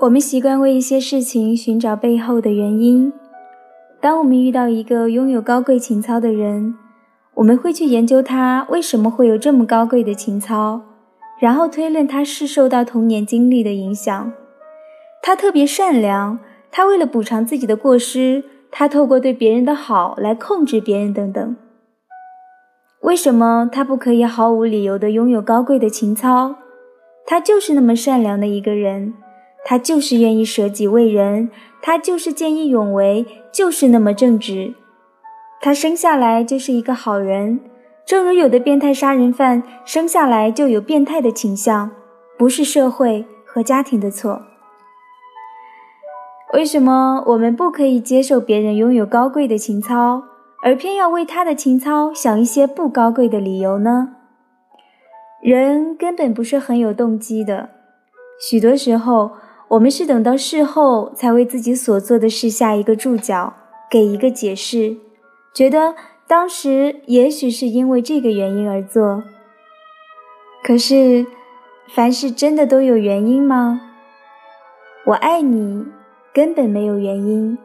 我们习惯为一些事情寻找背后的原因。当我们遇到一个拥有高贵情操的人，我们会去研究他为什么会有这么高贵的情操，然后推论他是受到童年经历的影响。他特别善良，他为了补偿自己的过失，他透过对别人的好来控制别人等等。为什么他不可以毫无理由地拥有高贵的情操？他就是那么善良的一个人。他就是愿意舍己为人，他就是见义勇为，就是那么正直。他生下来就是一个好人，正如有的变态杀人犯生下来就有变态的倾向，不是社会和家庭的错。为什么我们不可以接受别人拥有高贵的情操，而偏要为他的情操想一些不高贵的理由呢？人根本不是很有动机的，许多时候。我们是等到事后才为自己所做的事下一个注脚，给一个解释，觉得当时也许是因为这个原因而做。可是，凡事真的都有原因吗？我爱你，根本没有原因，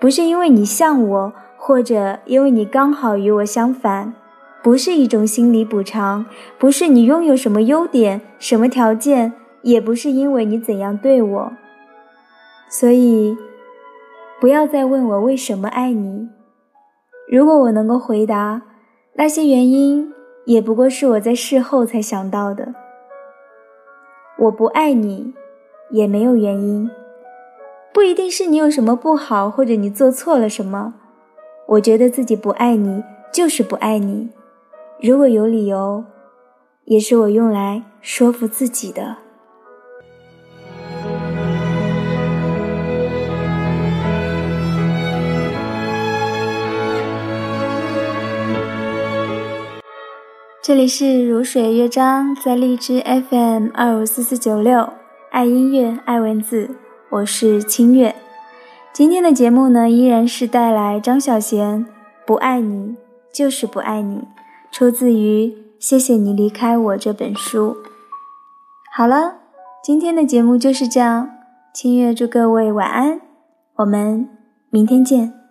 不是因为你像我，或者因为你刚好与我相反，不是一种心理补偿，不是你拥有什么优点、什么条件。也不是因为你怎样对我，所以不要再问我为什么爱你。如果我能够回答，那些原因也不过是我在事后才想到的。我不爱你，也没有原因，不一定是你有什么不好，或者你做错了什么。我觉得自己不爱你，就是不爱你。如果有理由，也是我用来说服自己的。这里是如水乐章，在荔枝 FM 二五四四九六，爱音乐，爱文字，我是清月。今天的节目呢，依然是带来张小娴《不爱你就是不爱你》，出自于《谢谢你离开我》这本书。好了，今天的节目就是这样，清月祝各位晚安，我们明天见。